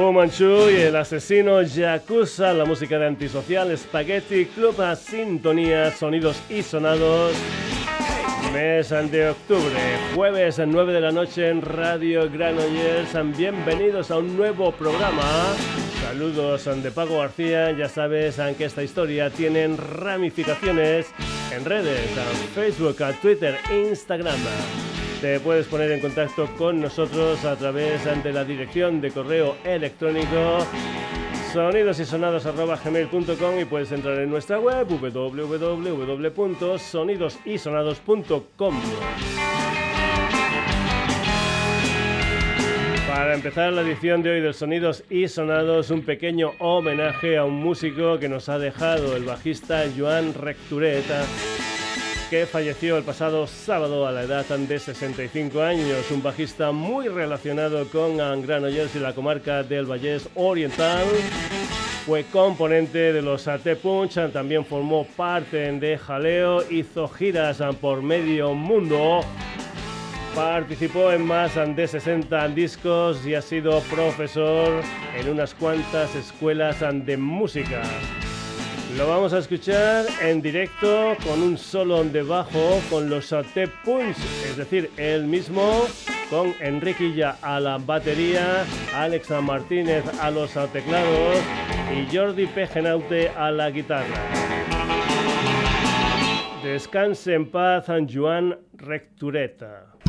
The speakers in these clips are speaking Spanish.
Fu Manchu y el asesino Yakuza, la música de Antisocial, Spaghetti, Club a Sintonía, Sonidos y Sonados. Mes de octubre, jueves a 9 de la noche en Radio Granollers. Bienvenidos a un nuevo programa. Saludos de Pago García. Ya sabes que esta historia tiene ramificaciones en redes, en Facebook, Twitter, Instagram. Te puedes poner en contacto con nosotros a través de la dirección de correo electrónico sonidosysonados.gmail.com y puedes entrar en nuestra web www.sonidosysonados.com Para empezar la edición de hoy de Sonidos y Sonados, un pequeño homenaje a un músico que nos ha dejado el bajista Joan Rectureta que falleció el pasado sábado a la edad de 65 años, un bajista muy relacionado con Granollers y la comarca del Vallés Oriental. Fue componente de los AT Punch, también formó parte de Jaleo, hizo giras por medio mundo, participó en más de 60 discos y ha sido profesor en unas cuantas escuelas de música. Lo vamos a escuchar en directo con un solo de bajo con los AT Punch, es decir, él mismo con Enriquilla a la batería, Alexa Martínez a los teclados y Jordi Pejenaute a la guitarra. Descanse en paz, Juan Rectureta.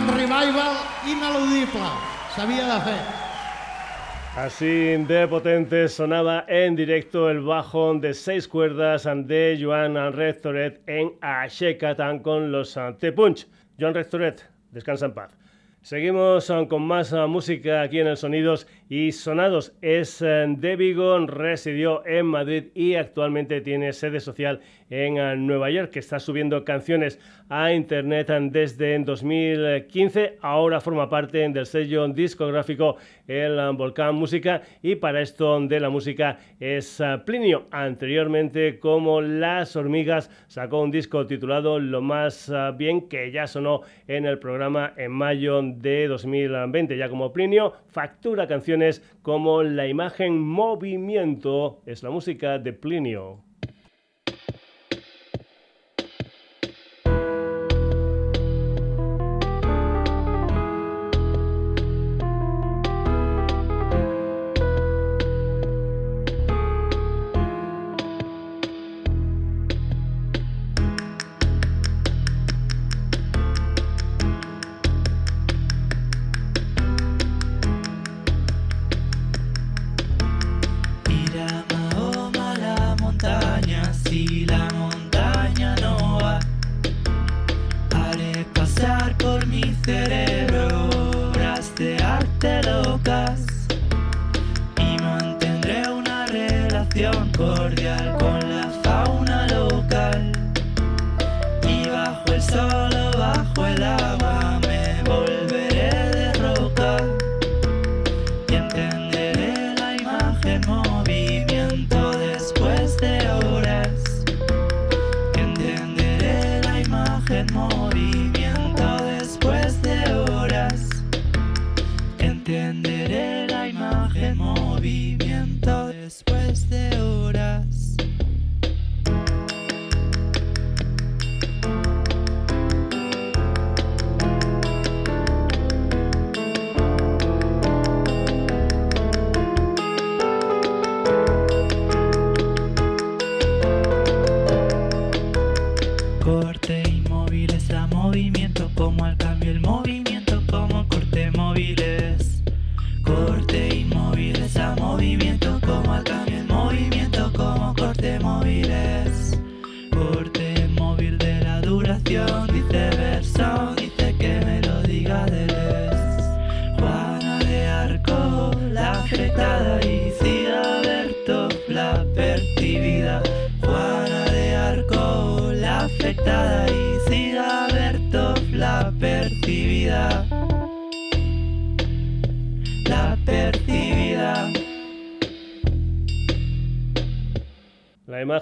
Un revival ineludible. S'havia de fer. Así de potente sonaba en directo el bajo de seis cuerdas de Joan Rectoret en Ashekatan con los T-Punch. Joan Rectoret, descansa en paz. Seguimos uh, con más uh, música aquí en el Sonidos y Sonados. Es uh, de Vigo, residió en Madrid y actualmente tiene sede social en Nueva York, que está subiendo canciones a internet desde 2015. Ahora forma parte del sello discográfico El Volcán Música y para esto de la música es Plinio. Anteriormente, como Las Hormigas, sacó un disco titulado Lo más bien que ya sonó en el programa en mayo de 2020. Ya como Plinio, factura canciones como La imagen movimiento es la música de Plinio.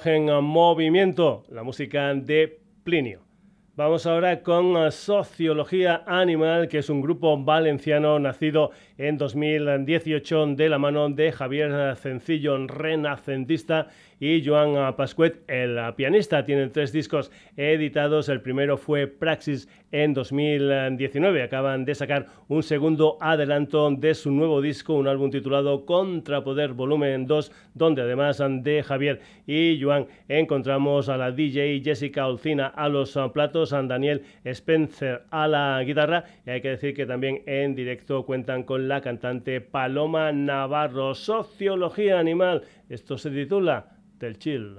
En movimiento, la música de Plinio. Vamos ahora con Sociología Animal, que es un grupo valenciano nacido en 2018 de la mano de Javier Cencillo, renacentista, y Joan Pascuet, el pianista. Tienen tres discos editados. El primero fue Praxis en 2019. Acaban de sacar un segundo adelanto de su nuevo disco, un álbum titulado Contrapoder Volumen 2, donde además de Javier y Joan encontramos a la DJ Jessica Olcina a los platos, a Daniel Spencer a la guitarra y hay que decir que también en directo cuentan con la cantante Paloma Navarro. Sociología Animal. Esto se titula del chill.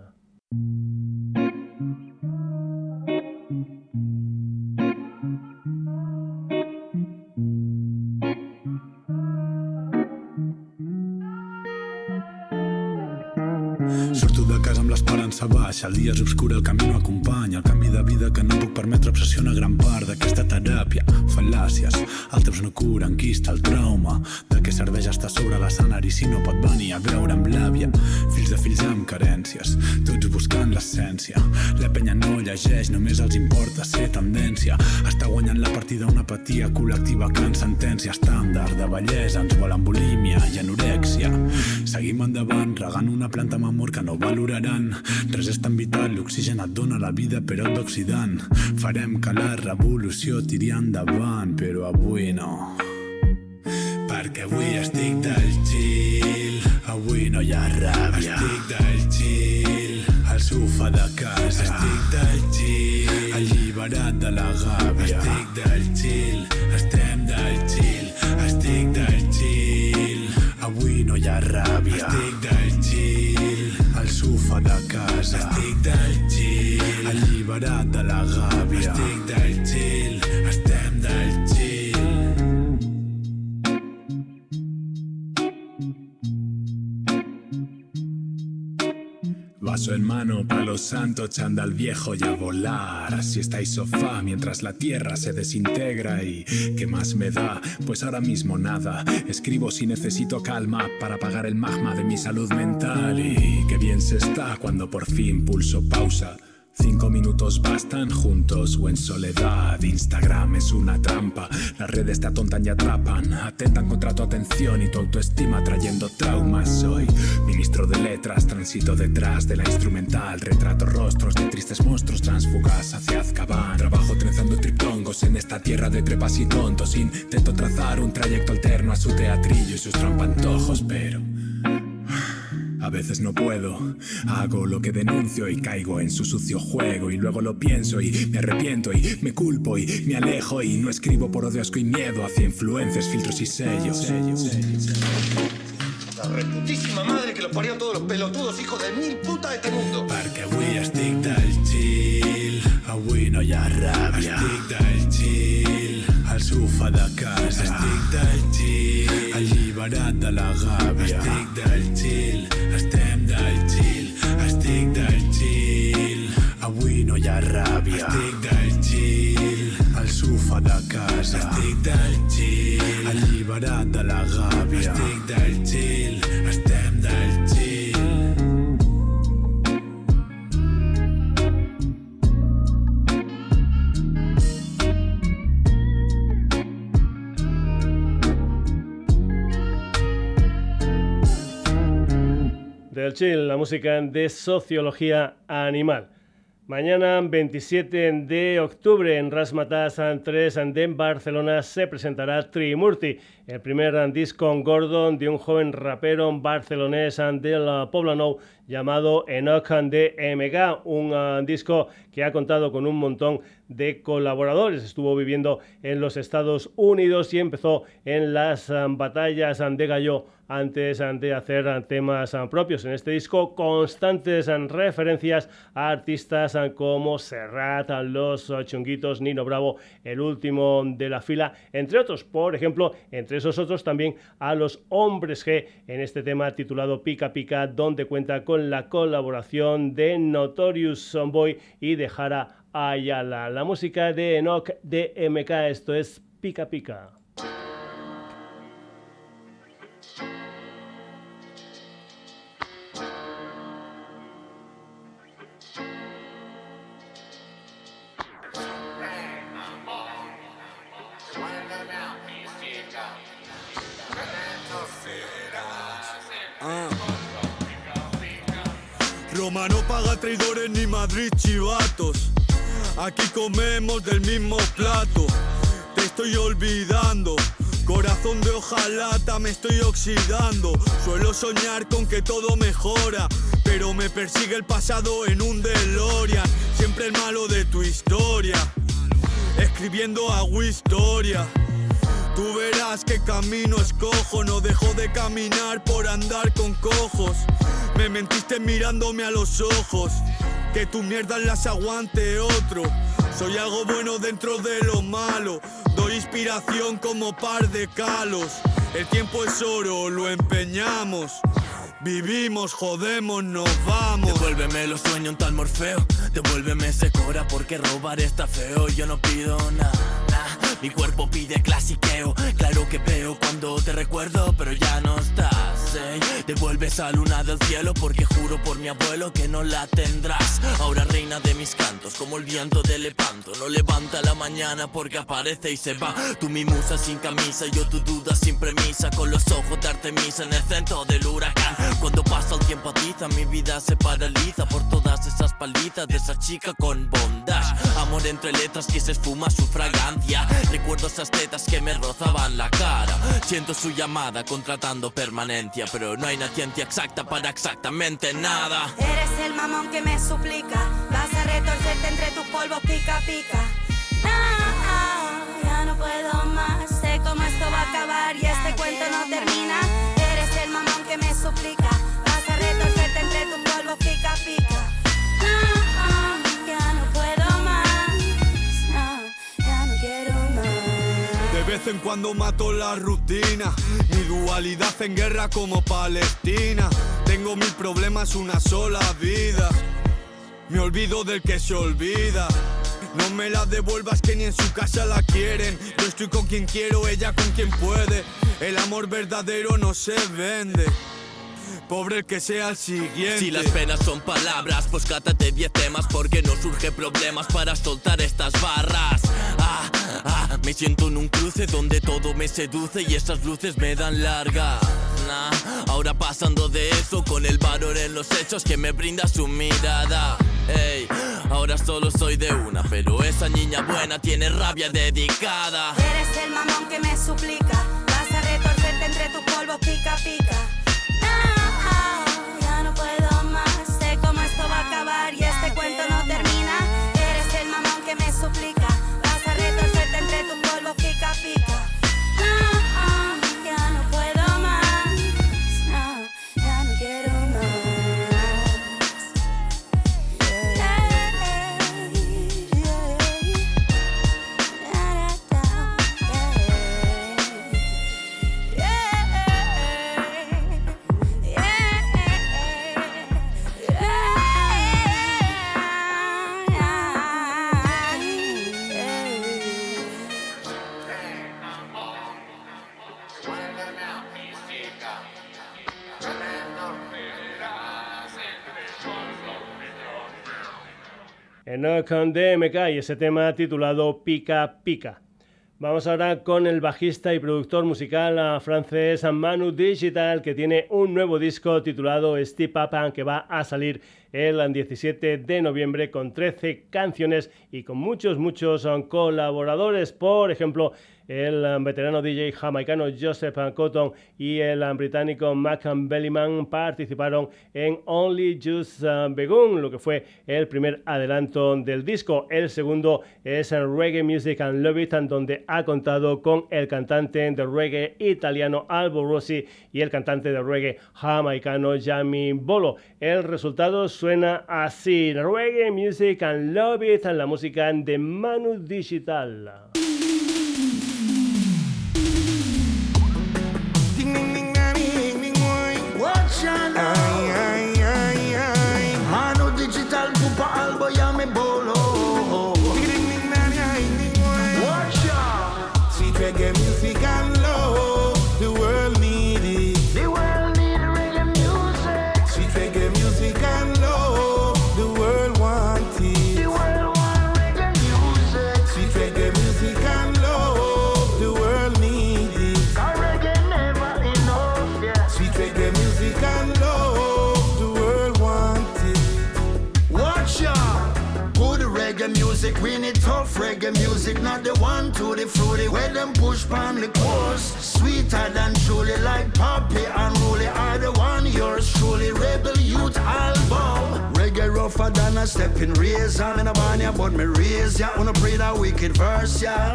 L'esperança baixa, el dia és obscur, el camí no acompanya, el canvi de vida que no puc permetre obsessiona gran part d'aquesta teràpia. Fal·làcies, el temps no cura, enquista el trauma, de què serveix estar sobre l'escenari si no pot venir a veure amb l'àvia. Fills de fills amb carències, tots buscant l'essència. La penya no llegeix, només els importa ser tendència. Està guanyant la partida una apatia col·lectiva que en sentència estàndard de bellesa ens volen bulímia i anorèxia. Seguim endavant, regant una planta amb amor que no valoraran Res és tan vital, l'oxigen et dona la vida però d'oxidant. Farem que la revolució tiri endavant, però avui no. Perquè avui estic del chill, avui no hi ha ràbia. Estic del chill, al sofà de casa. Estic del chill, alliberat de la gàbia. Estic del chill, estem del chill, estic del. Avui no hi ha ràbia. Estic del chill, al sofà de casa. Estic del chill, alliberat de la gàbia. Estic del chill, Vaso en mano, palo santo, al viejo y a volar. Así estáis sofá mientras la tierra se desintegra y ¿qué más me da? Pues ahora mismo nada. Escribo si necesito calma para apagar el magma de mi salud mental y qué bien se está cuando por fin pulso pausa Cinco minutos bastan juntos o en soledad. Instagram es una trampa. Las redes te atontan y atrapan. Atentan contra tu atención y tu autoestima trayendo traumas. Soy ministro de letras, transito detrás de la instrumental. Retrato rostros de tristes monstruos transfugas hacia Azkaban. Trabajo trenzando triptongos en esta tierra de trepas y tontos. Intento trazar un trayecto alterno a su teatrillo y sus trampantojos, pero a veces no puedo, hago lo que denuncio y caigo en su sucio juego y luego lo pienso y me arrepiento y me culpo y me alejo y no escribo por odio, asco y miedo hacia influencias, filtros y sellos. La reputísima madre que los parió todos los pelotudos hijos de mil putas de este mundo. Perquè avui estic del chill, avui no hi ha ràbia. Estic del chill, sofà de casa. Estic del chill, alliberat de la gàbia. Estic del chill, estem del chill, estic del chill. Avui no hi ha ràbia. Estic del chill, al sofà de casa. Estic del chill, alliberat de la gàbia. Estic del chill, estem Del chill, la música de sociología animal. Mañana, 27 de octubre, en Rasmatas 3 de Barcelona, se presentará Trimurti, el primer disco Gordon de un joven rapero barcelonés del Poblenou llamado Enoch de MK, un uh, disco que ha contado con un montón de colaboradores. Estuvo viviendo en los Estados Unidos y empezó en las uh, batallas de gallo antes de hacer temas propios. En este disco, constantes referencias a artistas como Serrat, Los Chunguitos, Nino Bravo, el último de la fila, entre otros. Por ejemplo, entre esos otros también a los Hombres G en este tema titulado Pica Pica, donde cuenta con la colaboración de Notorious Boy y de Jara Ayala. La música de Enoch de MK, esto es Pica Pica. No paga traidores ni Madrid chivatos. Aquí comemos del mismo plato. Te estoy olvidando. Corazón de hojalata, me estoy oxidando. Suelo soñar con que todo mejora, pero me persigue el pasado en un DeLorean. Siempre el malo de tu historia, escribiendo hago historia. Tú verás qué camino escojo, no dejo de caminar por andar con cojos. Me mentiste mirándome a los ojos, que tu mierda las aguante otro. Soy algo bueno dentro de lo malo, doy inspiración como par de calos. El tiempo es oro, lo empeñamos. Vivimos, jodemos, nos vamos. Devuélveme los sueños, un tal Morfeo. Devuélveme ese cora porque robar está feo. Yo no pido nada. Mi cuerpo pide clasiqueo. Claro que veo cuando te recuerdo, pero ya no estás. ¿eh? Devuelve esa luna del cielo porque juro por mi abuelo que no la tendrás. Ahora reina de mis cantos, como el viento de Lepanto. No levanta la mañana porque aparece y se va. Tú mi musa sin camisa, yo tu duda sin premisa. Con los ojos de Artemisa en el centro del huracán. Cuando pasa el tiempo atiza, mi vida se paraliza por todas esas palizas de esa chica con bondage. Amor entre letras que se esfuma su fragancia. Recuerdo esas tetas que me rozaban la cara. Siento su llamada contratando permanencia, pero no hay una ciencia exacta para exactamente nada. Eres el mamón que me suplica, vas a retorcerte entre tus polvos pica pica. Ah, ya no puedo más, sé cómo esto va a acabar y este cuento no termina. Eres el mamón que me suplica, vas a retorcerte entre tus polvos pica pica. Vez en cuando mato la rutina, mi dualidad en guerra como Palestina. Tengo mil problemas, una sola vida. Me olvido del que se olvida. No me la devuelvas que ni en su casa la quieren. Yo estoy con quien quiero, ella con quien puede. El amor verdadero no se vende. Pobre el que sea el siguiente. Si las penas son palabras, pues cátate 10 temas porque no surge problemas para soltar estas barras. Ah, ah, me siento en un cruce donde todo me seduce y esas luces me dan largas. Nah, ahora pasando de eso con el valor en los hechos que me brinda su mirada. Ey, ahora solo soy de una, pero esa niña buena tiene rabia dedicada. Eres el mamón que me suplica, vas a retorcerte entre tus polvos pica pica. Enoch DMK y ese tema titulado Pica Pica. Vamos ahora con el bajista y productor musical ah, francés Manu Digital, que tiene un nuevo disco titulado Step Up, que va a salir el 17 de noviembre con 13 canciones y con muchos, muchos ah, colaboradores. Por ejemplo, el um, veterano DJ jamaicano Joseph Cotton y el um, británico Mac Bellyman participaron en Only Just uh, Begun, lo que fue el primer adelanto del disco. El segundo es Reggae Music and Love It, donde ha contado con el cantante de reggae italiano Albo Rossi y el cantante de reggae jamaicano Jamie Bolo. El resultado suena así: Reggae Music and Love It, la música de Manu Digital. Ay, ay, ay, ay. Mano digital, pupa albo, ya me bolo. The one to the fruity. Where them push pan course, sweeter than truly, like Poppy and Rolly are the one yours truly. Rebel Youth album. Reggae rougher than a stepping razor. I'm in a barnyard, but me raise ya. Wanna pray that wicked verse, yeah.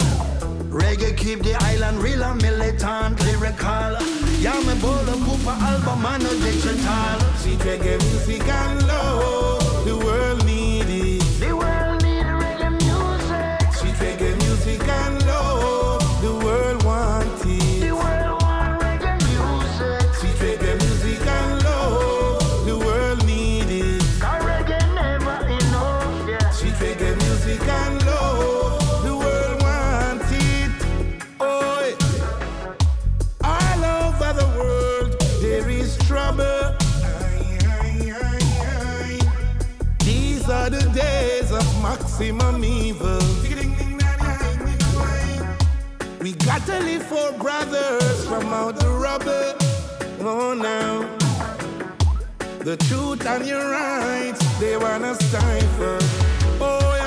Reggae keep the island real and militant, lyrical. Yeah, me bowl Cooper album and no digital. Sweet reggae music and love, the world want it. Oh, all over the world there is trouble. These are the days of maximum evil. We got to live for brothers from out the rubble. Oh, now. The truth and your rights, they wanna stifle. Oh.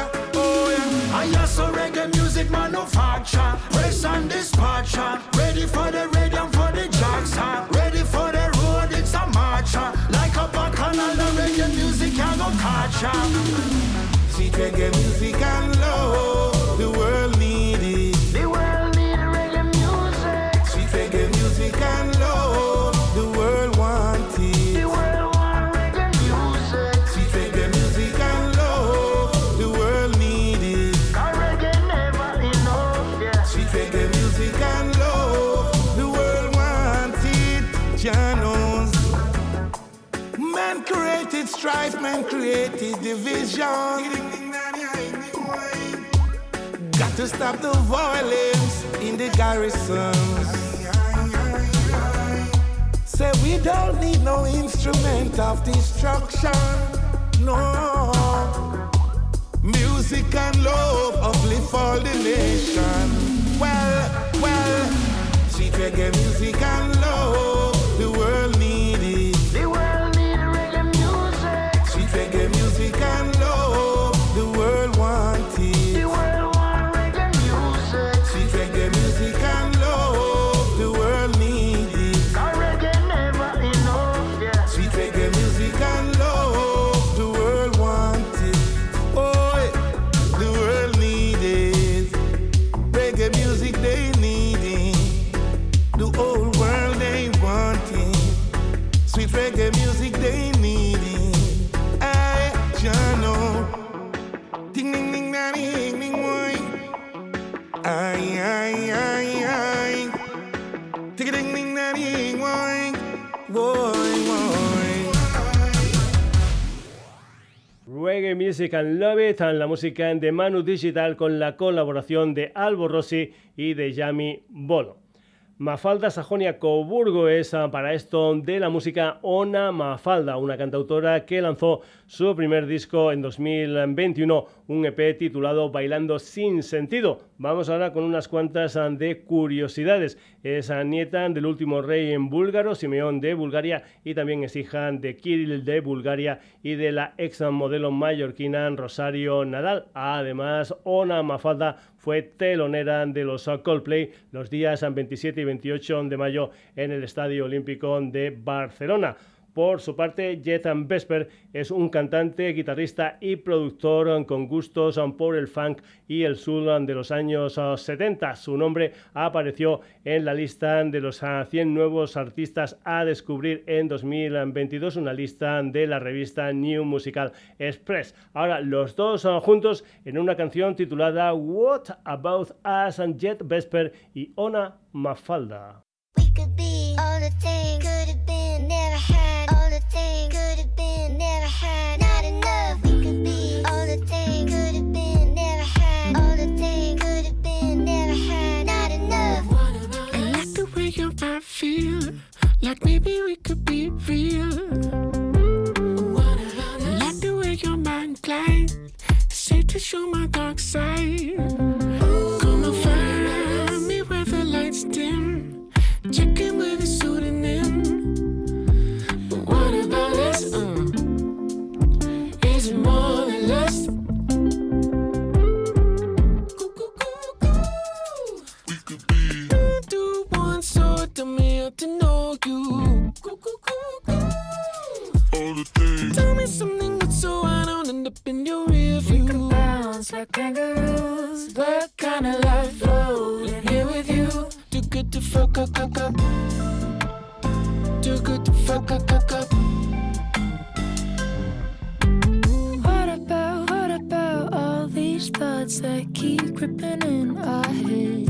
I also reggae music manufacture, race and dispatcher. Ready for the radium, for the jacks, Ready for the road, it's a marcher. Like a bacchanal, the reggae music can go catch Sweet reggae music and love. Strife, man created division. Got to stop the violence in the garrisons. Say we don't need no instrument of destruction. No. Music and love uplift all the nation. Well, well, sweet reggae music and love, Music and Love It, la música de Manu Digital con la colaboración de Albo Rossi y de Yami Bolo. Mafalda Sajonia Coburgo es ah, para esto de la música Ona Mafalda, una cantautora que lanzó su primer disco en 2021, un EP titulado Bailando sin sentido. Vamos ahora con unas cuantas ah, de curiosidades. Es ah, nieta del último rey en búlgaro, Simeón de Bulgaria, y también es hija de Kirill de Bulgaria y de la ex modelo mallorquina Rosario Nadal. Además, Ona Mafalda fue telonera de los Coldplay los días 27 y 28 de mayo en el Estadio Olímpico de Barcelona. Por su parte, Jethan Vesper es un cantante, guitarrista y productor con gustos por el funk y el soul de los años 70. Su nombre apareció en la lista de los 100 nuevos artistas a descubrir en 2022, una lista de la revista New Musical Express. Ahora, los dos juntos en una canción titulada What About Us and Jet Vesper y Ona Mafalda. Like maybe we could be real. Like the way your mind glide, safe to show my dark side. Come and find me where the lights dim, checkin' with a pseudonym. But what about us? Uh, is it more than lust? Do, do one so tell me how to know you. All the things. Tell me something good so I don't end up in your rear view. We can bounce like kangaroos, but kinda like floating here with you. Too good to fuck up, up, up. Too good to fuck up, up, up. What about, what about all these thoughts that keep creeping in our head?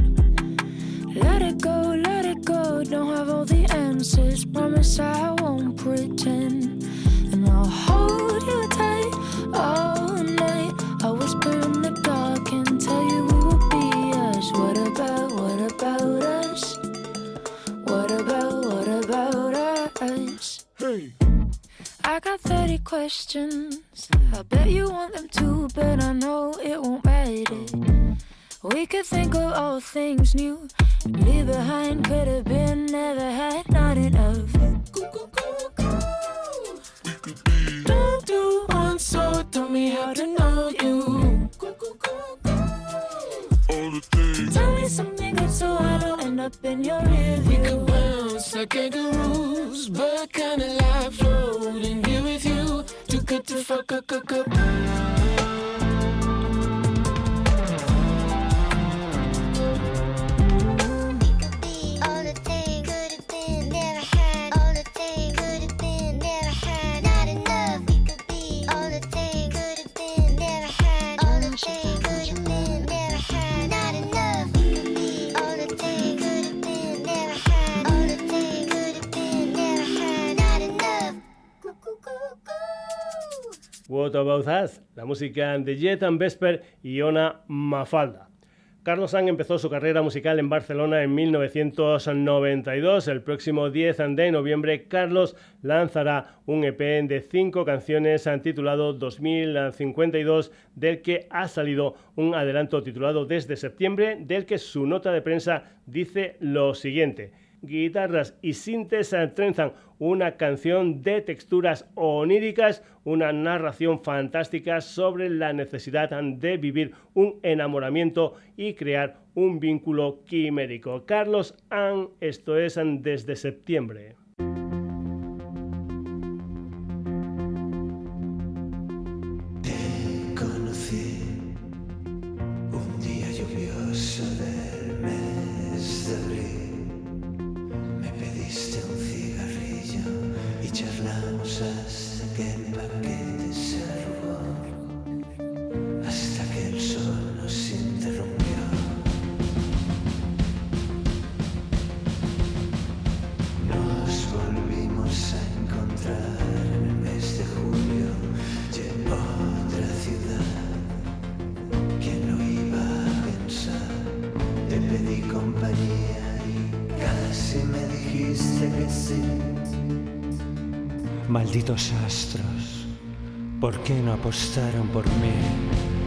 Let it go, let it go. Don't have all the answers. Promise I won't pretend. And I'll hold you tight all night. I'll whisper in the dark and tell you we will be us. What about, what about us? What about, what about us? Hey. I got 30 questions. I bet you want them too, but I know it won't matter. We could think of all things new. Leave behind could have been, never had, not enough. Don't do one so tell me how to know you. All the things. Tell me something good so I don't end up in your rear We could bounce like kangaroos, but kinda like floating here with you. Too good to fuck up, up, up. About Us, la música de Jet and Vesper y Ona Mafalda. Carlos Sang empezó su carrera musical en Barcelona en 1992. El próximo 10 de noviembre, Carlos lanzará un EP de cinco canciones titulado 2052, del que ha salido un adelanto titulado Desde septiembre, del que su nota de prensa dice lo siguiente guitarras y sintes trenzan una canción de texturas oníricas, una narración fantástica sobre la necesidad de vivir un enamoramiento y crear un vínculo quimérico. Carlos Ann, esto es desde septiembre. ¿Por qué no apostaron por mí?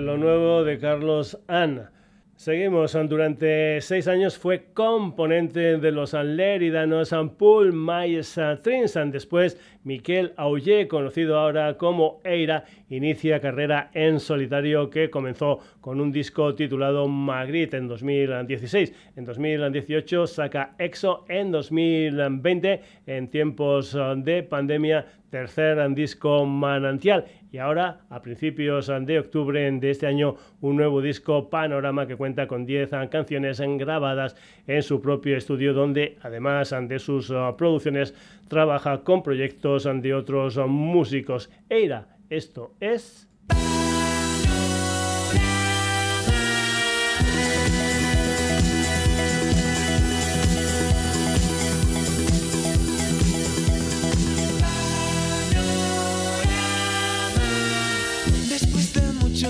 lo nuevo de Carlos Ann. Seguimos, durante seis años fue componente de los leridanos Pool Myers Trinsan. Después, Miquel Aullé, conocido ahora como Eira, inicia carrera en solitario que comenzó con un disco titulado Magritte en 2016. En 2018 saca EXO, en 2020, en tiempos de pandemia, tercer disco Manantial y ahora a principios de octubre de este año un nuevo disco Panorama que cuenta con 10 canciones grabadas en su propio estudio donde además de sus uh, producciones trabaja con proyectos de otros músicos. Eira, esto es...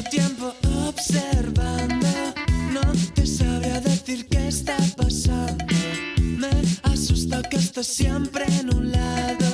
tiempo observando, no te sabría decir qué está pasando. Me asusta que estés siempre en un lado,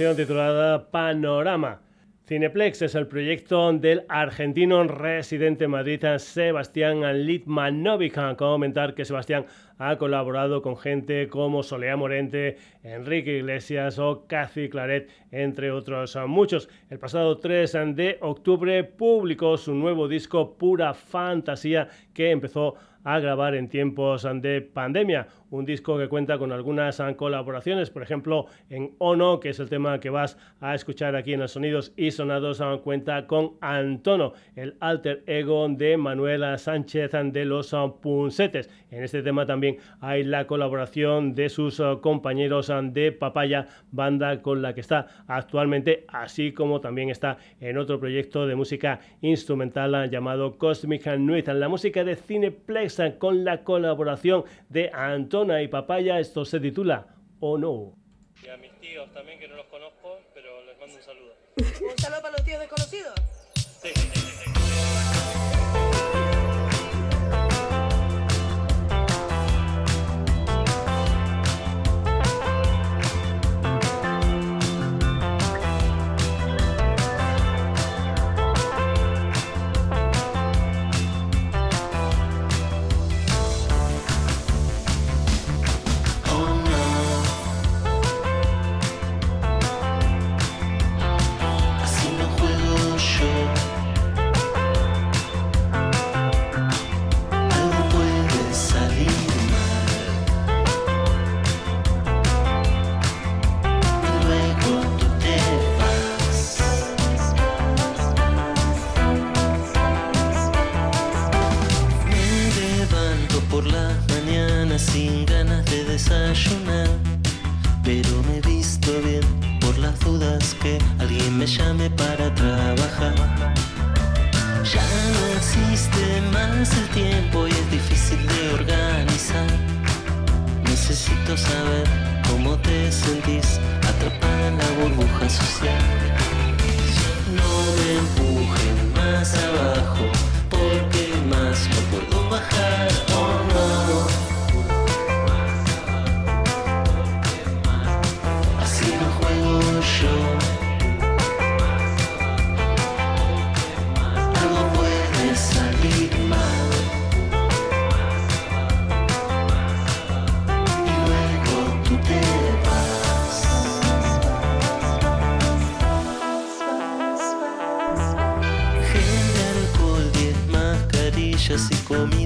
canción titulada Panorama. Cineplex es el proyecto del argentino residente en Madrid, Sebastián Litmanovic. Comentar que Sebastián ha colaborado con gente como Solea Morente, Enrique Iglesias o Cathy Claret, entre otros muchos. El pasado 3 de octubre publicó su nuevo disco Pura Fantasía que empezó a grabar en tiempos de pandemia. Un disco que cuenta con algunas colaboraciones, por ejemplo, en Ono, que es el tema que vas a escuchar aquí en los sonidos y sonados, cuenta con Antono, el alter ego de Manuela Sánchez de los Punsetes. En este tema también hay la colaboración de sus compañeros de Papaya, banda con la que está actualmente, así como también está en otro proyecto de música instrumental llamado Cosmic Nuit. La música de Cineplex con la colaboración de Antona y Papaya. Esto se titula O no. Y a mis tíos también, que no los conozco, pero les mando un saludo. ¿Un saludo para los tíos desconocidos? Que alguien me llame para trabajar. Ya no existe más el tiempo y es difícil de organizar. Necesito saber cómo te sentís atrapada en la burbuja social. No me empujen más abajo porque más no puedo bajar. for me.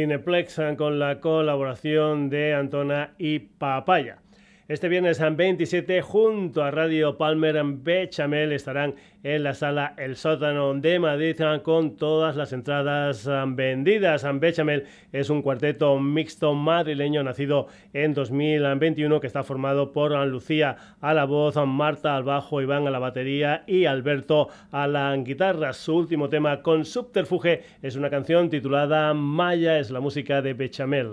Cineplexan con la colaboración de Antona y Papaya. Este viernes 27 junto a Radio Palmer en Bechamel estarán en la sala El Sótano de Madrid ah, con todas las entradas ah, vendidas. Ah, Bechamel es un cuarteto mixto madrileño nacido en 2021 que está formado por Lucía a la voz, Marta al bajo, Iván a la batería y Alberto a la guitarra. Su último tema con subterfuge es una canción titulada Maya, es la música de Bechamel.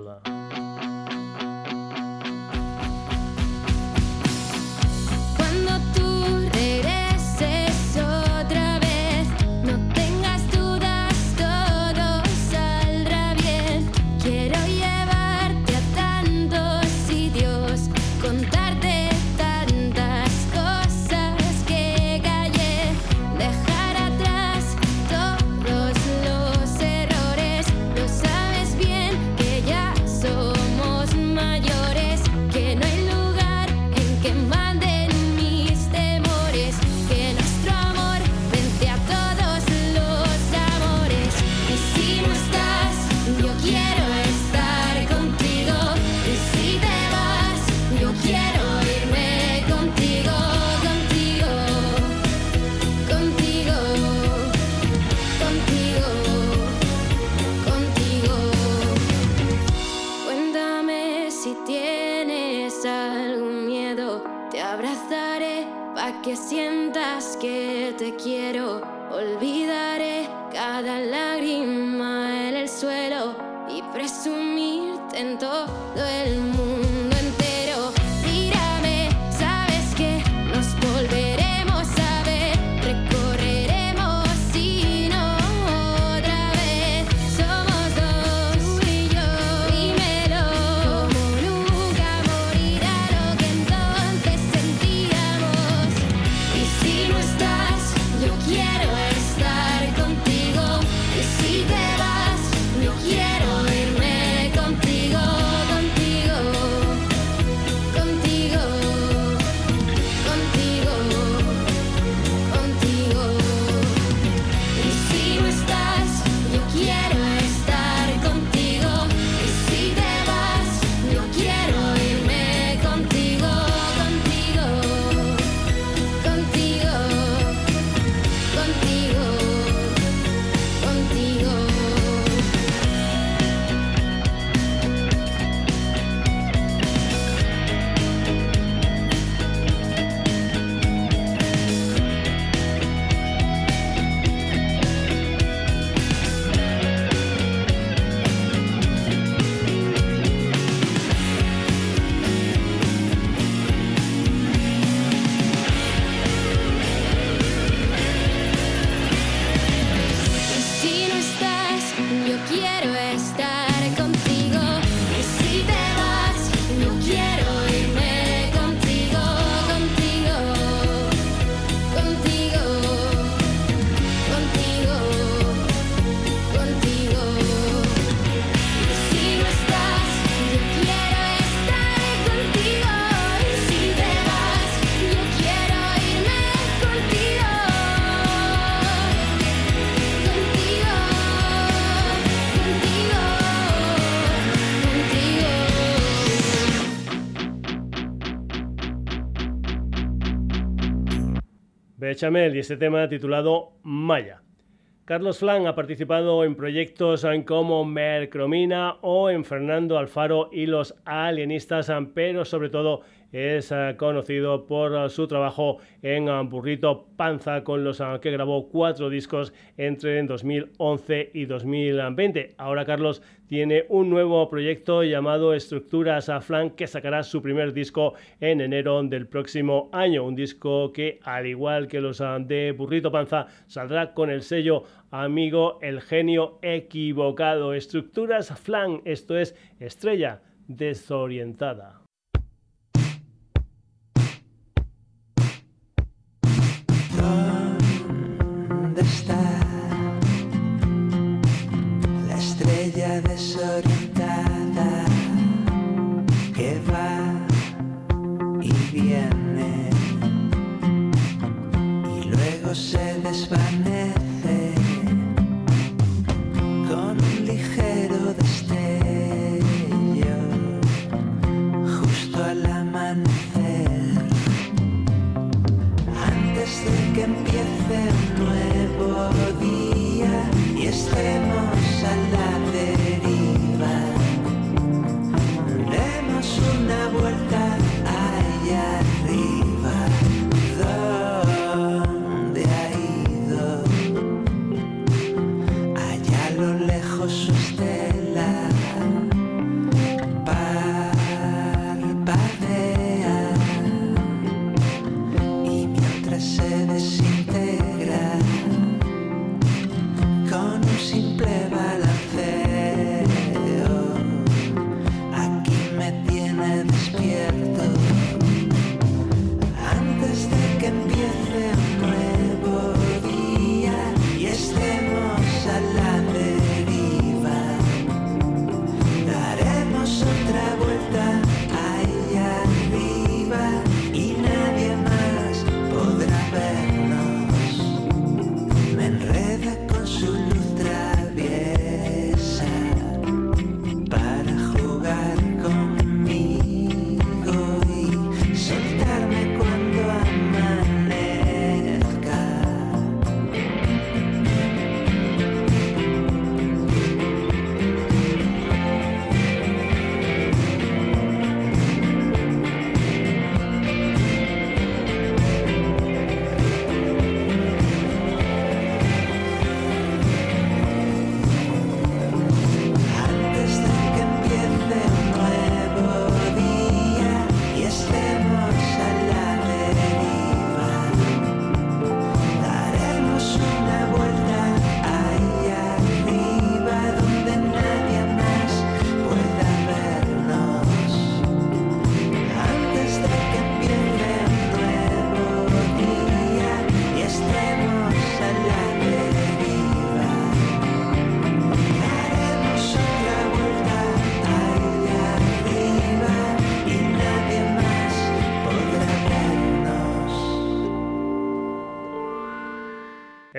Bechamel y este tema titulado Maya. Carlos Flan ha participado en proyectos como Mercromina o en Fernando Alfaro y los alienistas, pero sobre todo es eh, conocido por eh, su trabajo en eh, Burrito Panza, con los que grabó cuatro discos entre 2011 y 2020. Ahora Carlos tiene un nuevo proyecto llamado Estructuras a Flan que sacará su primer disco en enero del próximo año. Un disco que, al igual que los de Burrito Panza, saldrá con el sello amigo El Genio Equivocado. Estructuras Flan, esto es Estrella Desorientada. Desorientada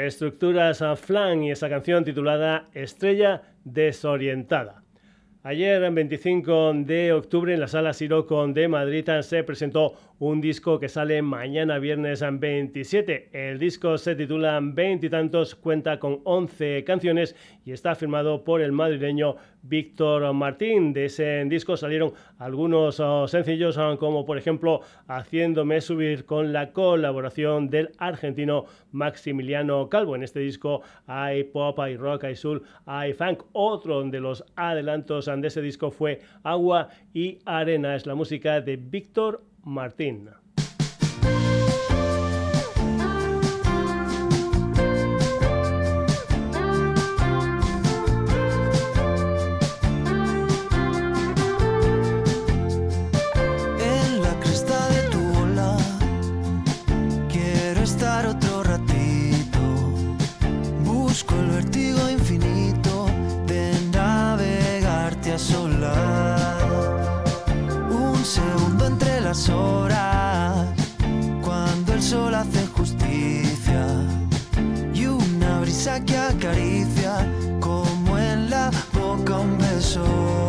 estructuras a flan y esa canción titulada Estrella desorientada. Ayer, en 25 de octubre, en la sala Sirocco de Madrid se presentó un disco que sale mañana viernes 27. El disco se titula Veintitantos, cuenta con 11 canciones y está firmado por el madrileño Víctor Martín. De ese disco salieron algunos oh, sencillos, como por ejemplo Haciéndome subir con la colaboración del argentino Maximiliano Calvo. En este disco hay pop, hay rock, hay soul, hay funk. Otro de los adelantos de ese disco fue Agua y Arena. Es la música de Víctor Martín. Que acaricia como en la boca un beso.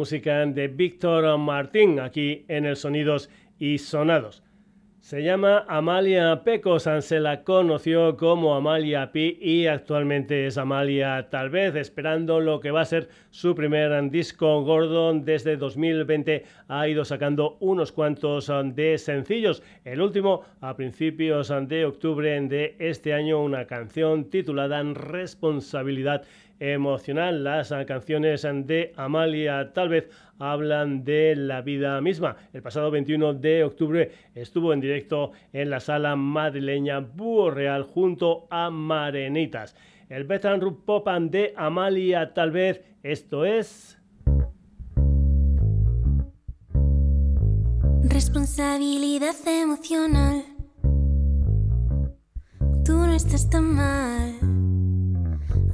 Música de Víctor Martín, aquí en el Sonidos y Sonados. Se llama Amalia Pecos, se la conoció como Amalia Pi y actualmente es Amalia tal vez, esperando lo que va a ser su primer disco Gordon desde 2020 ha ido sacando unos cuantos de sencillos. El último a principios de octubre de este año, una canción titulada Responsabilidad emocional. Las canciones de Amalia tal vez hablan de la vida misma. El pasado 21 de octubre estuvo en directo en la sala madrileña Búho Real junto a Marenitas. El Bethan Popan de Amalia tal vez, esto es... Responsabilidad emocional. Tú no estás tan mal.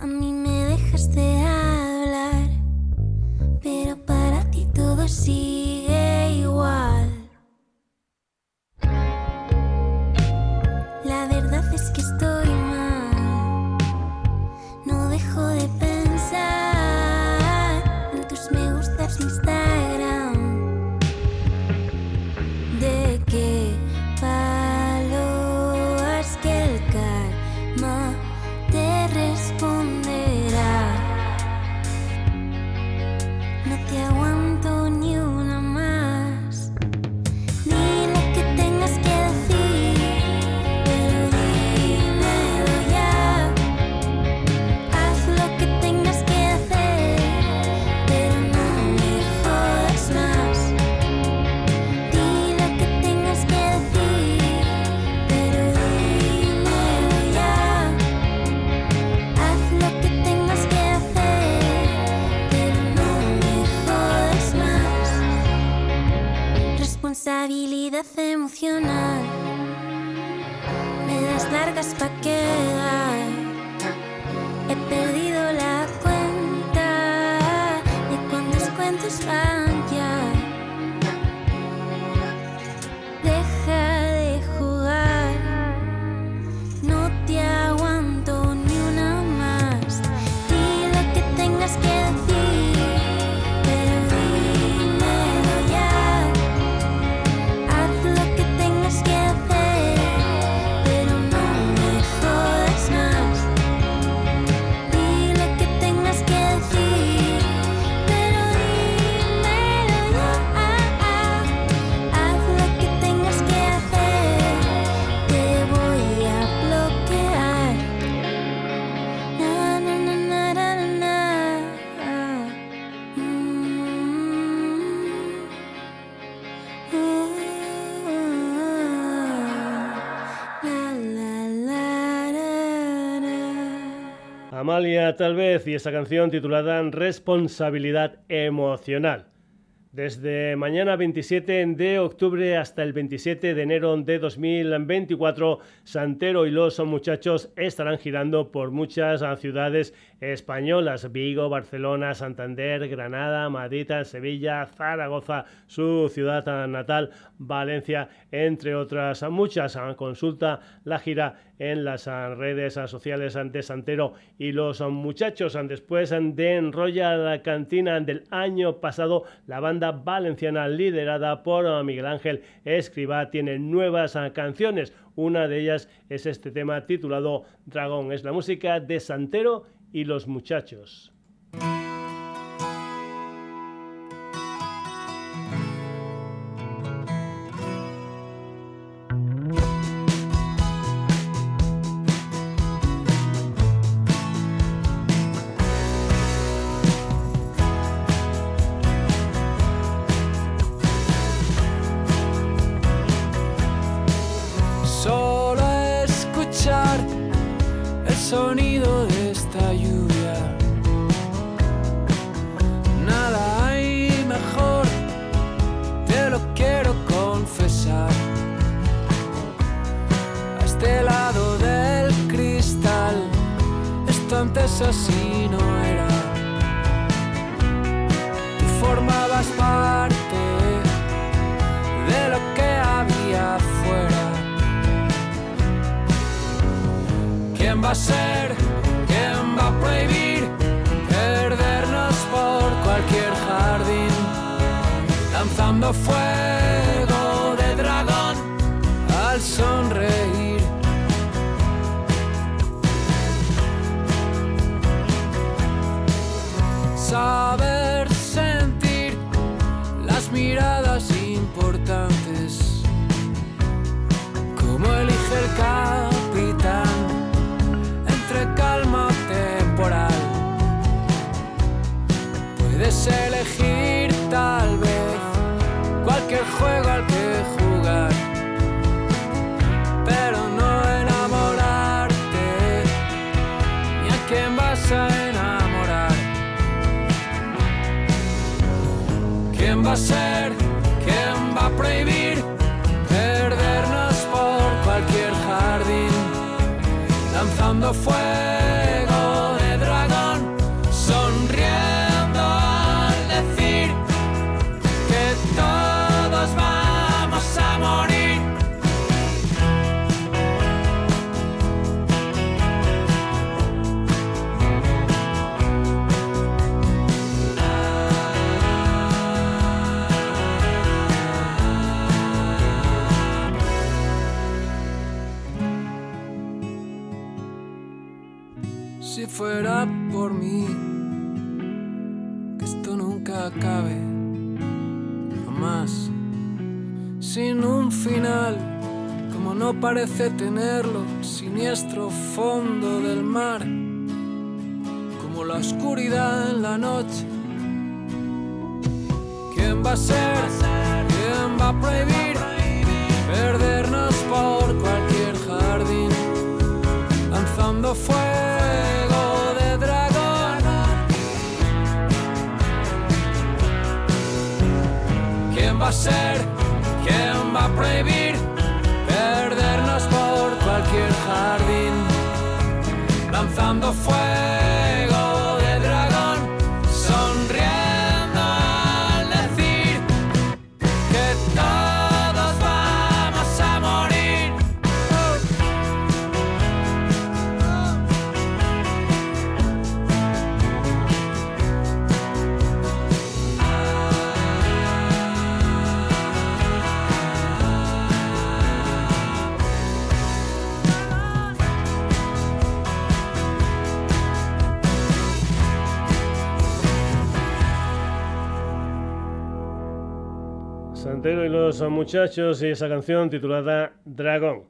A mí me dejas de ti Responsabilidad emocional. Me das largas pa' quedar. He perdido la cuenta de cuántos cuentos van Amalia tal vez y esa canción titulada Responsabilidad emocional. Desde mañana 27 de octubre hasta el 27 de enero de 2024, Santero y los muchachos estarán girando por muchas ciudades españolas, Vigo, Barcelona, Santander, Granada, Madrid, Sevilla, Zaragoza, su ciudad natal, Valencia, entre otras muchas. Consulta la gira en las redes sociales de Santero y los muchachos. Después de Royal Cantina del año pasado, la banda valenciana liderada por Miguel Ángel Escriba tiene nuevas canciones. Una de ellas es este tema titulado Dragón. Es la música de Santero y los muchachos. Parece tenerlo, siniestro fondo del mar, como la oscuridad en la noche. ¿Quién va a ser? ¿Quién va a prohibir perdernos por cualquier jardín? Lanzando fuego va a ser? ¿Quién va a prohibir jardín? Lanzando fuego. Y los muchachos y esa canción titulada Dragón.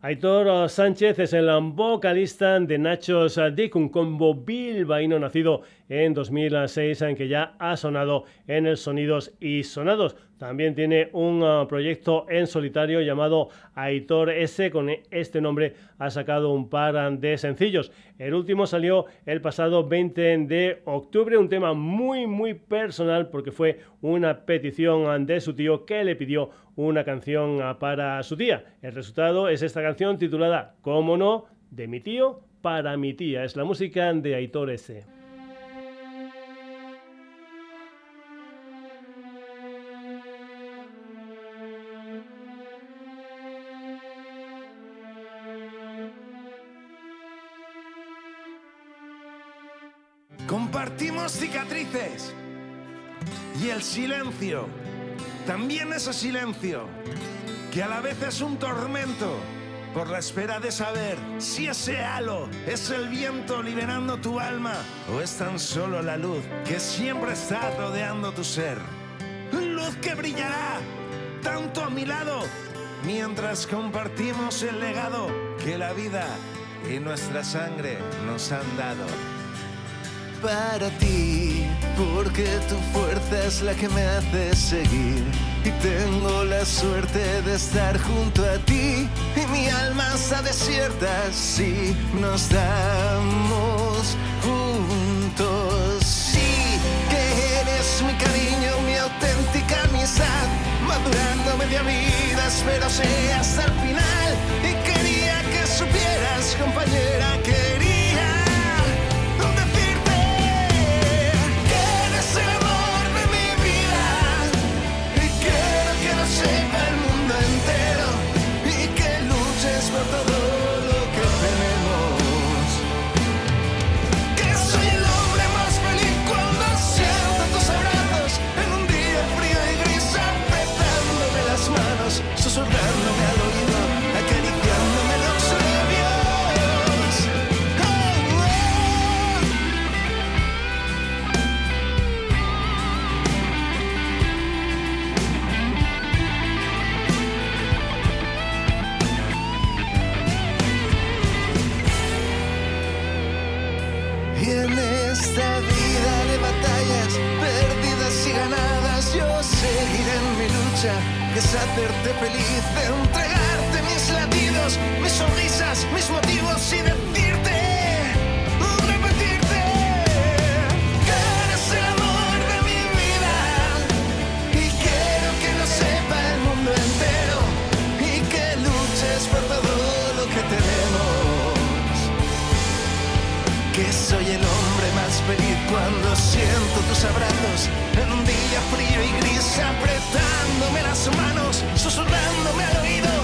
Aitor Sánchez es el vocalista de Nachos Dick, un combo bilbaíno nacido en 2006, en que ya ha sonado en el Sonidos y Sonados. También tiene un ah, proyecto en solitario llamado Aitor S. Con este nombre ha sacado un par de sencillos. El último salió el pasado 20 de octubre, un tema muy muy personal porque fue una petición de su tío que le pidió una canción ah, para su tía. El resultado es esta canción titulada, como no, de mi tío para mi tía. Es la música de Aitor S. Cicatrices y el silencio, también ese silencio, que a la vez es un tormento por la espera de saber si ese halo es el viento liberando tu alma o es tan solo la luz que siempre está rodeando tu ser. Luz que brillará tanto a mi lado mientras compartimos el legado que la vida y nuestra sangre nos han dado. Para ti, porque tu fuerza es la que me hace seguir. Y tengo la suerte de estar junto a ti. Y mi alma está desierta si nos damos juntos. Sí, que eres mi cariño, mi auténtica amistad. Madurando media vida, espero sea hasta el final. Y quería que supieras, compañera, quería. Es hacerte feliz, entregarte mis latidos, mis sonrisas, mis motivos y decirte, repetirte, que eres el amor de mi vida. Y quiero que lo sepa el mundo entero y que luches por todo lo que tenemos que soy el hombre más feliz cuando siento tus abrazos en un día frío y gris, apretándome las manos, susurrándome al oído,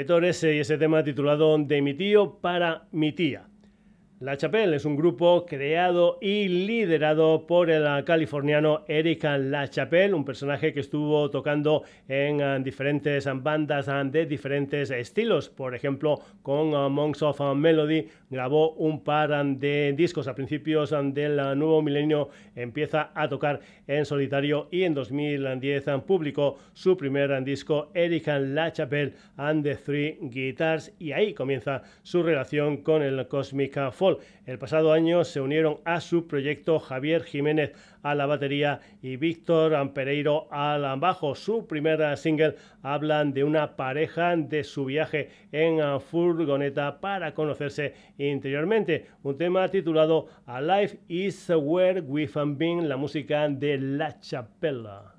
Aitor S. y ese tema titulado De mi tío para mi tía. La Chapelle es un grupo creado y liderado por el californiano Eric La Chapelle, un personaje que estuvo tocando en eh, diferentes bandas eh, de diferentes estilos. Por ejemplo, con eh, Monks of Melody grabó un par de discos a principios del nuevo milenio. Empieza a tocar en solitario y en 2010 publicó su primer disco, Eric La Chapelle and the Three Guitars, y ahí comienza su relación con el Cosmic Folk. El pasado año se unieron a su proyecto Javier Jiménez a la batería y Víctor Ampereiro al bajo. Su primera single hablan de una pareja de su viaje en furgoneta para conocerse interiormente. Un tema titulado A Life is Where We've Been, la música de La Chapella.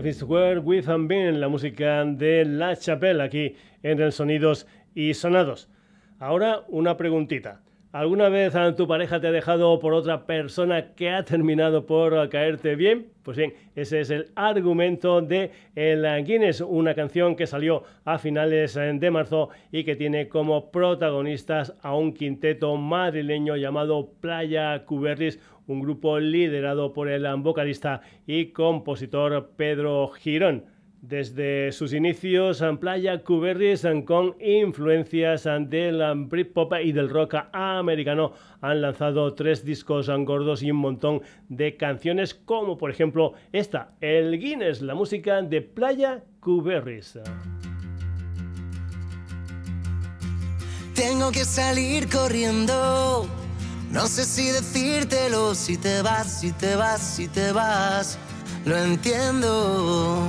Life is where we have been, la música de La Chapelle aquí en el Sonidos y Sonados. Ahora una preguntita. ¿Alguna vez tu pareja te ha dejado por otra persona que ha terminado por caerte bien? Pues bien, ese es el argumento de El Guinness, una canción que salió a finales de marzo y que tiene como protagonistas a un quinteto madrileño llamado Playa Cuberris, un grupo liderado por el vocalista y compositor Pedro Girón. Desde sus inicios, en Playa Cuberris, con influencias del Britpop y del rock americano, han lanzado tres discos gordos y un montón de canciones, como por ejemplo esta, El Guinness, la música de Playa Cuberris. Tengo que salir corriendo no sé si decírtelo, si te vas, si te vas, si te vas, lo entiendo.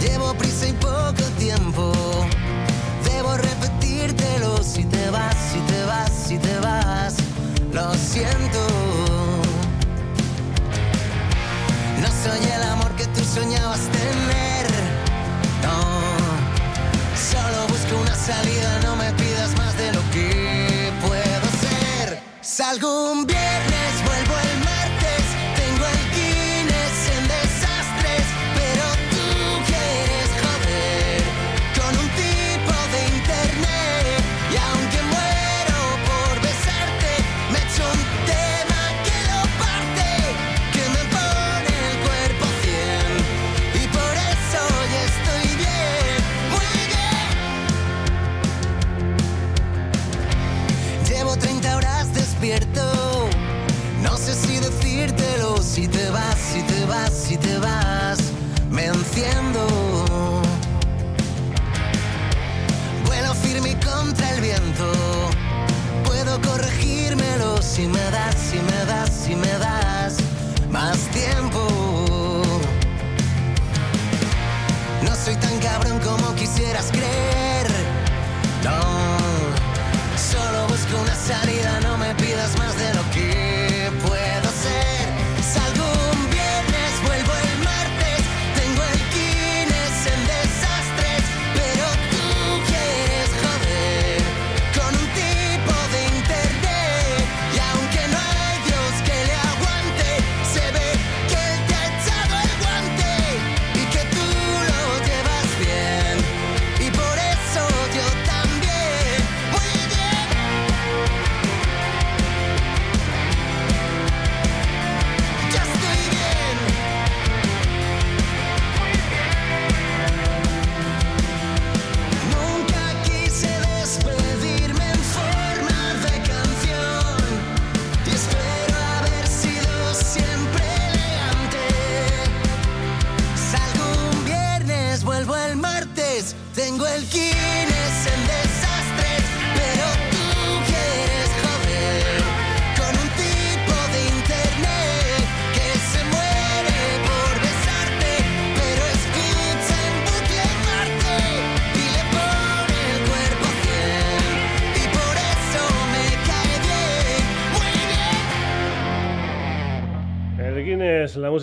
Llevo prisa y poco tiempo, debo repetírtelo, si te vas, si te vas, si te vas, lo siento. No soy el amor que tú soñabas tener, no, solo busco una salida, no me pidas más Salgo un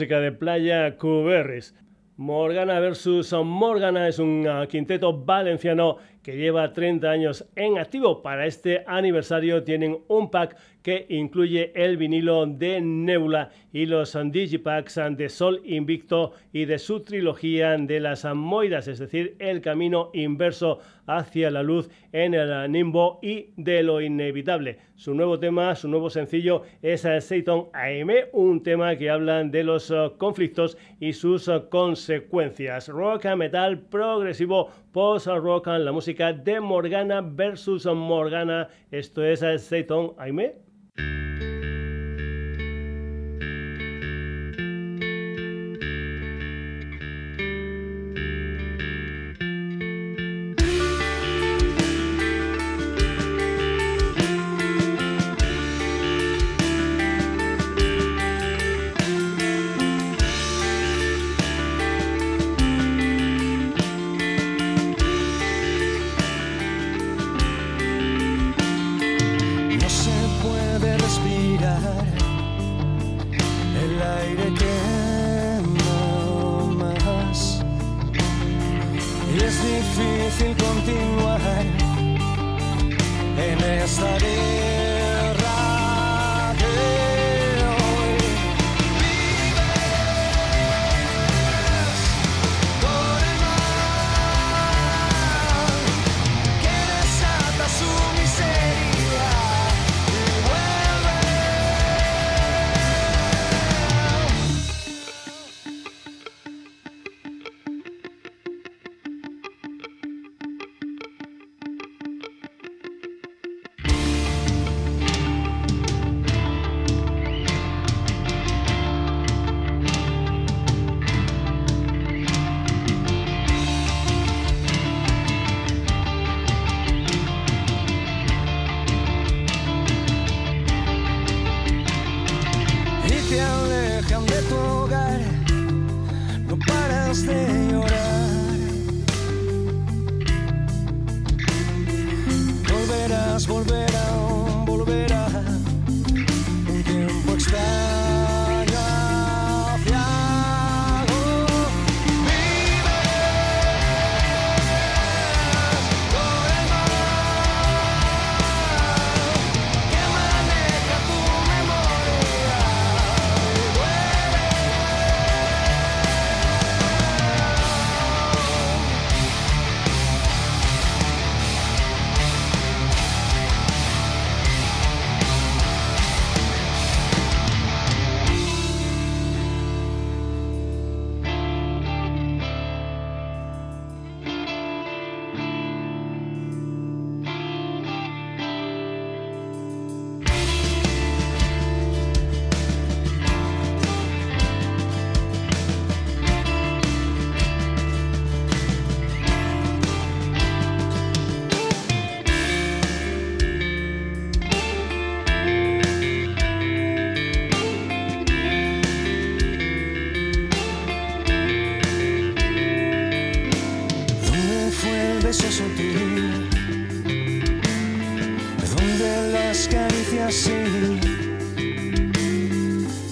de Playa Cuberris. Morgana versus Morgana es un uh, quinteto valenciano que lleva 30 años en activo. Para este aniversario tienen un pack que incluye el vinilo de Nebula y los digipacks de Sol Invicto y de su trilogía de las Moiras, es decir, el camino inverso hacia la luz en el nimbo y de lo inevitable. Su nuevo tema, su nuevo sencillo es Satan AM, un tema que habla de los uh, conflictos y sus uh, consecuencias. Rock, metal, progresivo, post-rock, la música de Morgana versus Morgana. Esto es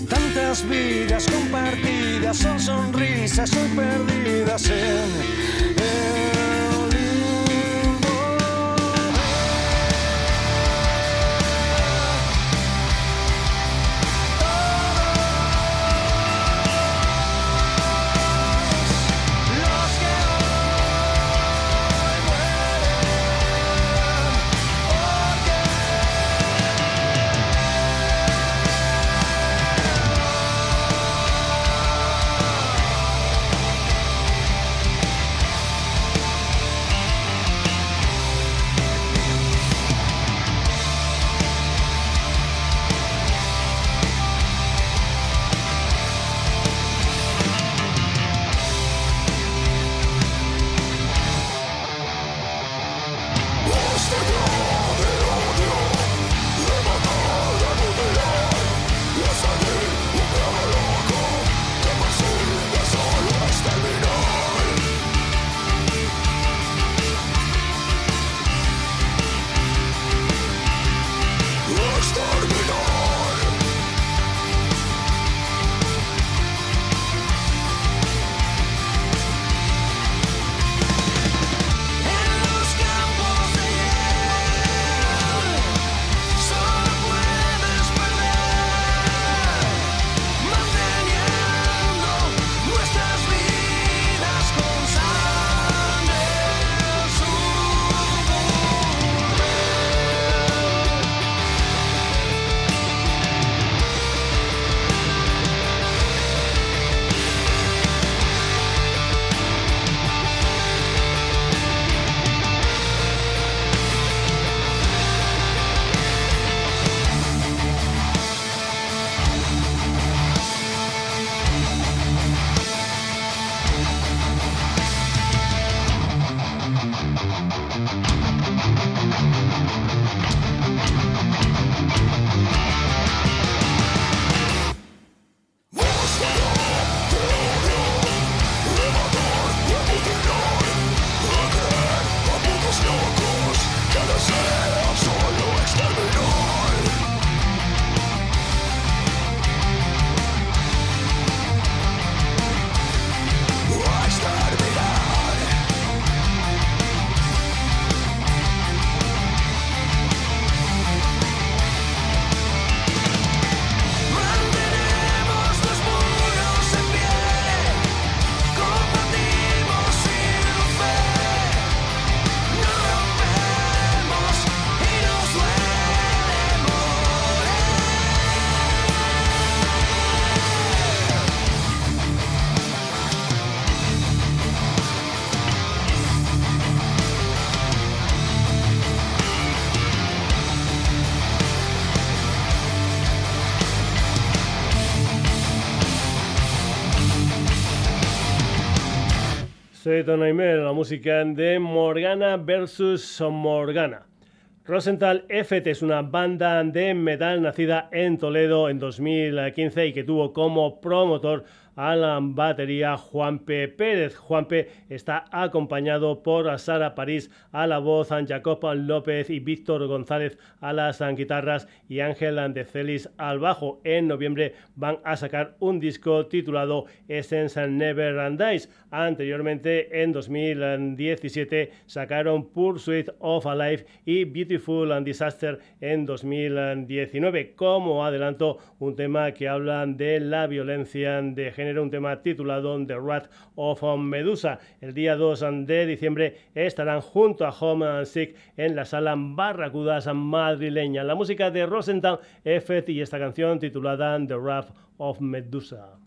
Tantas vidas compartidas son sonrisas hoy perdidas en eh, Sweet Nightmare, la música de Morgana vs. Morgana. Rosenthal FT es una banda de metal nacida en Toledo en 2015 y que tuvo como promotor a la batería Juanpe Pérez. Juanpe está acompañado por Sara París a la voz, Jacob López y Víctor González a las guitarras y Ángel Andecelis al bajo. En noviembre van a sacar un disco titulado Essence and Never and Dies. Anteriormente, en 2017, sacaron Pursuit of a Life y Beautiful and Disaster en 2019. Como adelanto, un tema que habla de la violencia de género un tema titulado The Wrath of Medusa. El día 2 de diciembre estarán junto a Home Sick en la sala Barracudas madrileña. La música de Rosenthal Effect y esta canción titulada The Wrath of Medusa.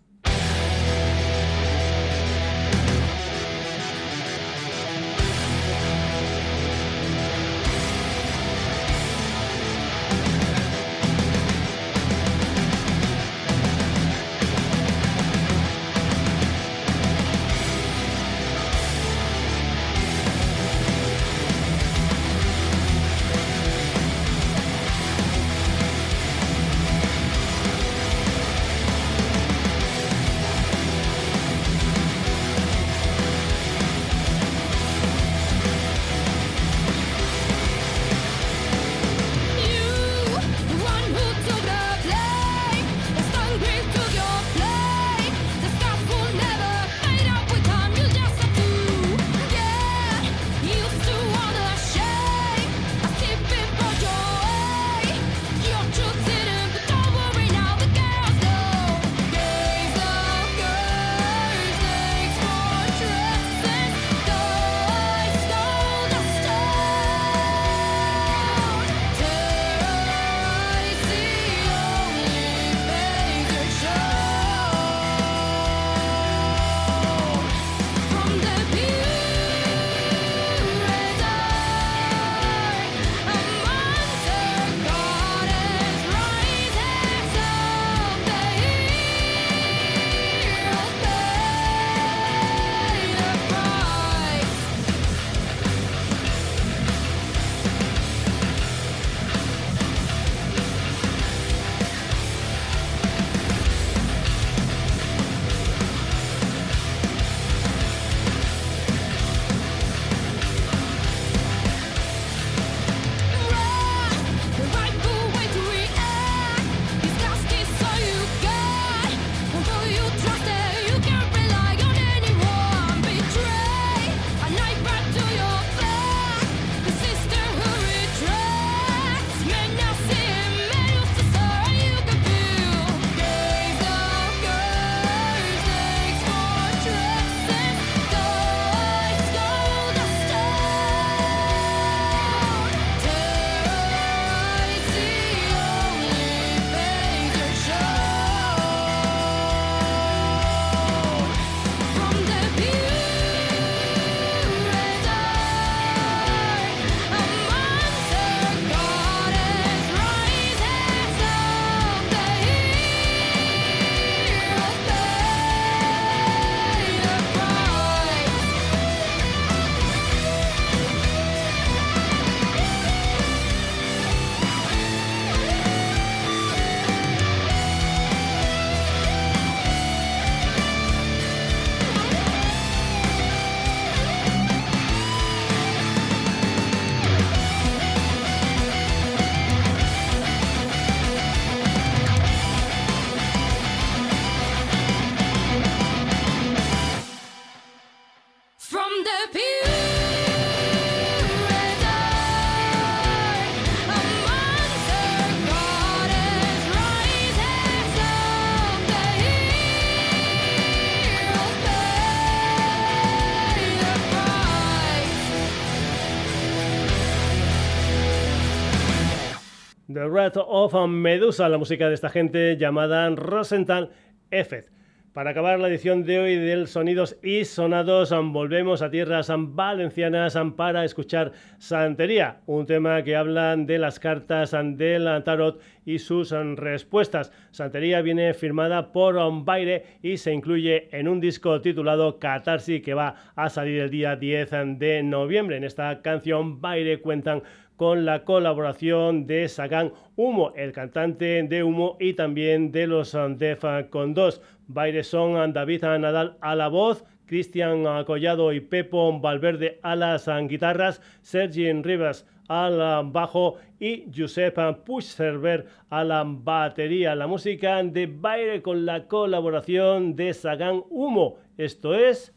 Of Medusa, la música de esta gente llamada Rosenthal Effect. Para acabar la edición de hoy del Sonidos y Sonados, volvemos a tierras valencianas para escuchar Santería, un tema que hablan de las cartas del tarot y sus respuestas. Santería viene firmada por Baile y se incluye en un disco titulado Catarsis que va a salir el día 10 de noviembre. En esta canción Baile cuentan con la colaboración de Sagan Humo, el cantante de Humo y también de los Defa con 2. Bairezón, David Nadal a la voz, Cristian Collado y Pepo Valverde a las guitarras, Sergi Rivas al bajo y Josep Puigcerver a la batería. La música de Baile con la colaboración de Sagan Humo. Esto es...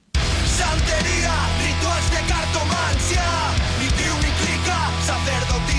¡Santería! ¡Rituales de cartomancia! ¡Ni triunflica! ¡Sacerdotismo!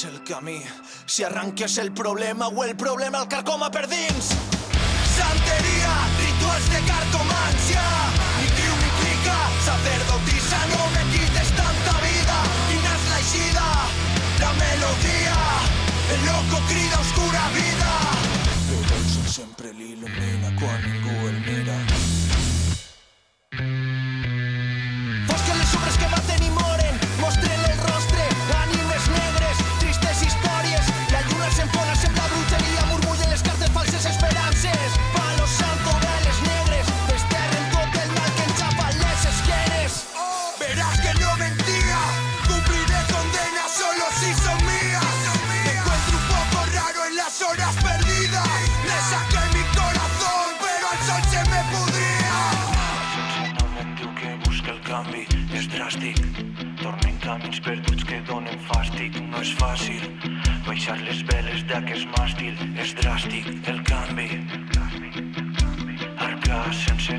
És el camí, si arranques el problema o el problema el carcoma per dins. Santeria, rituals de cartomància, ni criu ni clica, sacerdotisa, no me quites tanta vida, quina és l'eixida, la melodia, el loco crida oscura vida. Però sol sempre l'il·lumina quan fàcil. Baixar les veles d'aquest màstil és dràstic, el canvi. Arca sense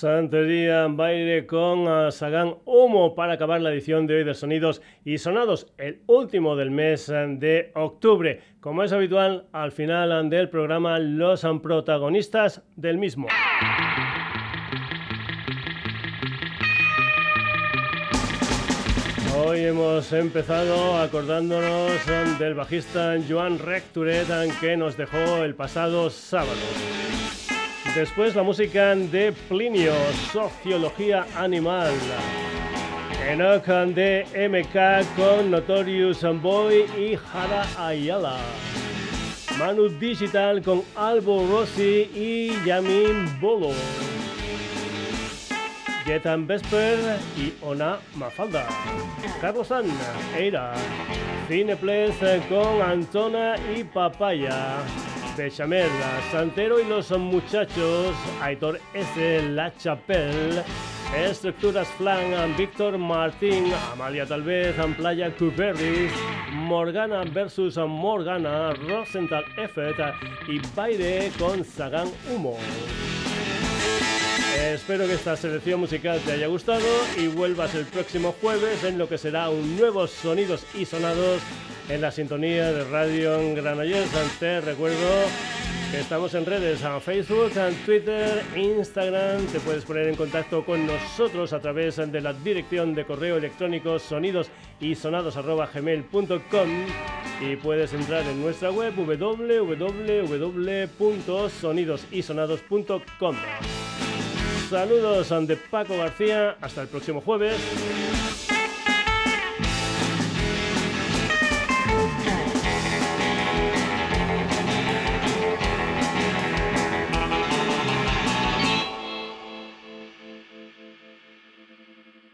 Santería Baile con uh, Sagan Humo para acabar la edición de hoy de Sonidos y Sonados, el último del mes uh, de octubre. Como es habitual, al final uh, del programa, los uh, protagonistas del mismo. Hoy hemos empezado acordándonos del bajista Joan Recturet que nos dejó el pasado sábado. Después la música de Plinio, Sociología Animal. Enoch de MK con Notorious Boy y Jara Ayala. Manu Digital con Albo Rossi y Yamin Bolo. Getan Vesper y Ona Mafalda. Carlos San, Eira. Cineplex con Antona y Papaya. Bechamel, Santero y los muchachos, Aitor S. La Chapelle, Estructuras Flan, Víctor Martín, Amalia Talvez, Playa Cuberris, Morgana versus Morgana, Rosenthal Effet y Baile con Sagan Humo. Espero que esta selección musical te haya gustado y vuelvas el próximo jueves en lo que será un nuevo Sonidos y Sonados en la sintonía de Radio Granollers. Te recuerdo Estamos en redes, a Facebook, en Twitter, Instagram. Te puedes poner en contacto con nosotros a través de la dirección de correo electrónico sonidos y y puedes entrar en nuestra web www.sonidosysonados.com. Saludos ante Paco García. Hasta el próximo jueves.